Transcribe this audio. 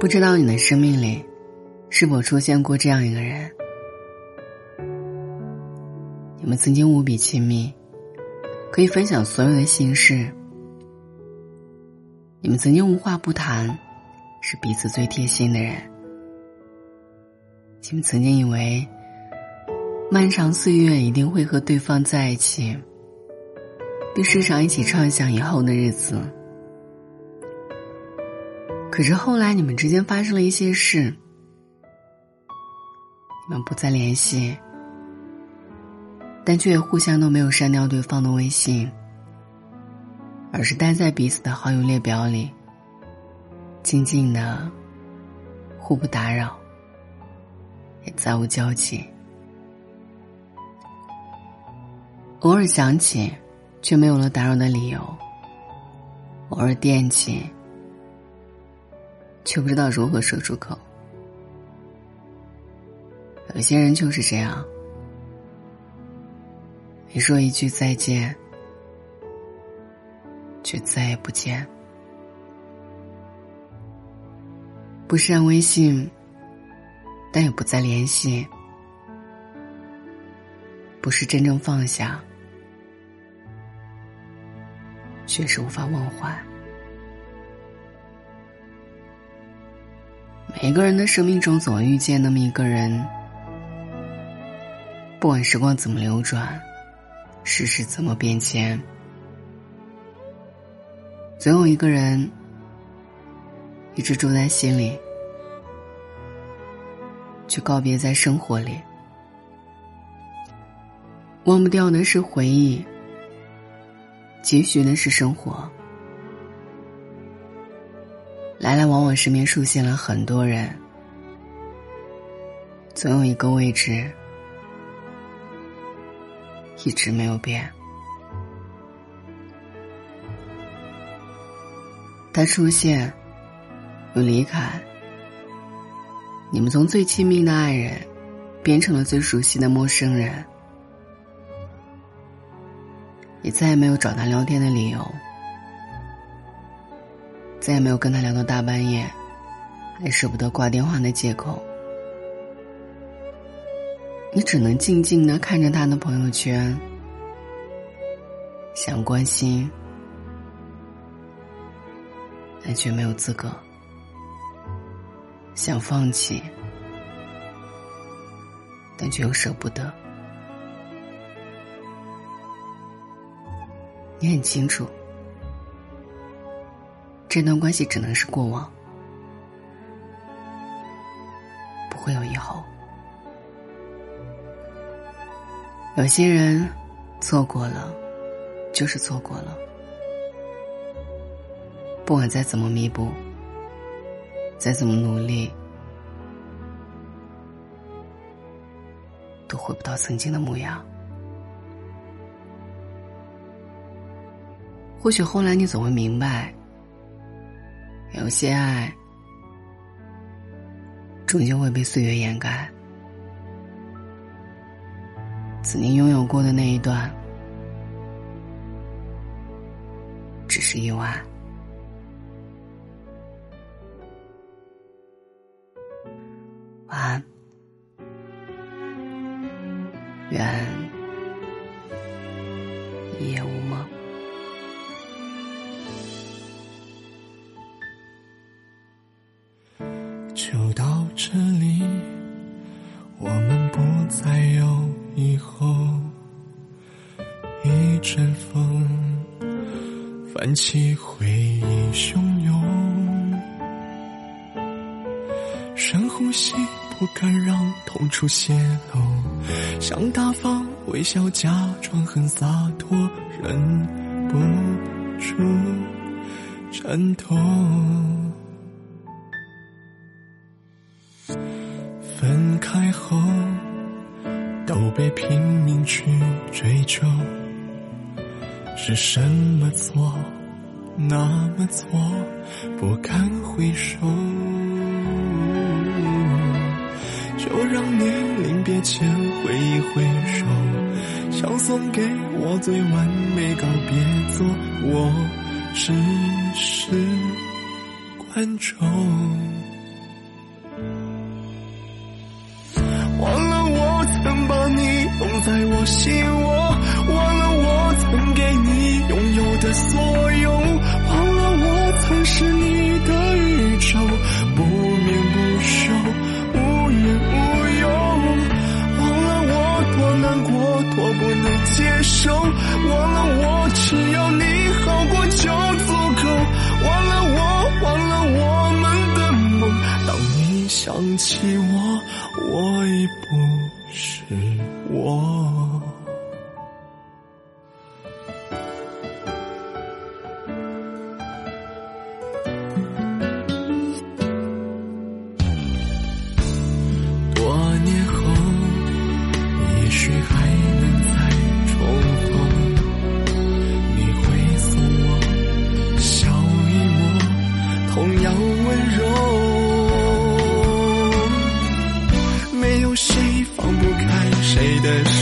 不知道你的生命里，是否出现过这样一个人？你们曾经无比亲密，可以分享所有的心事。你们曾经无话不谈，是彼此最贴心的人。你们曾经以为，漫长岁月一定会和对方在一起，并时常一起畅想以后的日子。可是后来，你们之间发生了一些事，你们不再联系，但却也互相都没有删掉对方的微信，而是待在彼此的好友列表里，静静的，互不打扰，也再无交集。偶尔想起，却没有了打扰的理由；偶尔惦记。却不知道如何说出口。有些人就是这样，你说一句再见，却再也不见；不删微信，但也不再联系；不是真正放下，却是无法忘怀。每个人的生命中总会遇见那么一个人，不管时光怎么流转，世事怎么变迁，总有一个人一直住在心里，却告别在生活里。忘不掉的是回忆，继续的是生活。来来往往，身边出现了很多人，总有一个位置一直没有变。他出现，又离开，你们从最亲密的爱人变成了最熟悉的陌生人，也再也没有找他聊天的理由。再也没有跟他聊到大半夜，还舍不得挂电话的借口。你只能静静的看着他的朋友圈，想关心，但却没有资格；想放弃，但却又舍不得。你很清楚。这段关系只能是过往，不会有以后。有些人错过了，就是错过了，不管再怎么弥补，再怎么努力，都回不到曾经的模样。或许后来你总会明白。有些爱，终究会被岁月掩盖。曾经拥有过的那一段，只是意外。晚安，愿一夜无梦。一阵风泛起回忆汹涌，深呼吸，不敢让痛处泄露。想大方微笑，假装很洒脱，忍不住颤抖。分开后，都被拼命去追究，是什么错，那么错，不堪回首，就让你临别前挥一挥手，想送给我最完美告别。做我只是观众，忘了我曾把你捧在我心窝。所有忘了我曾是你的宇宙不眠不休无怨无忧忘了我多难过多不能接受忘了我只要你好过就足够忘了我忘了我们的梦当你想起我我已不是我。同样温柔。没有谁放不开谁的手。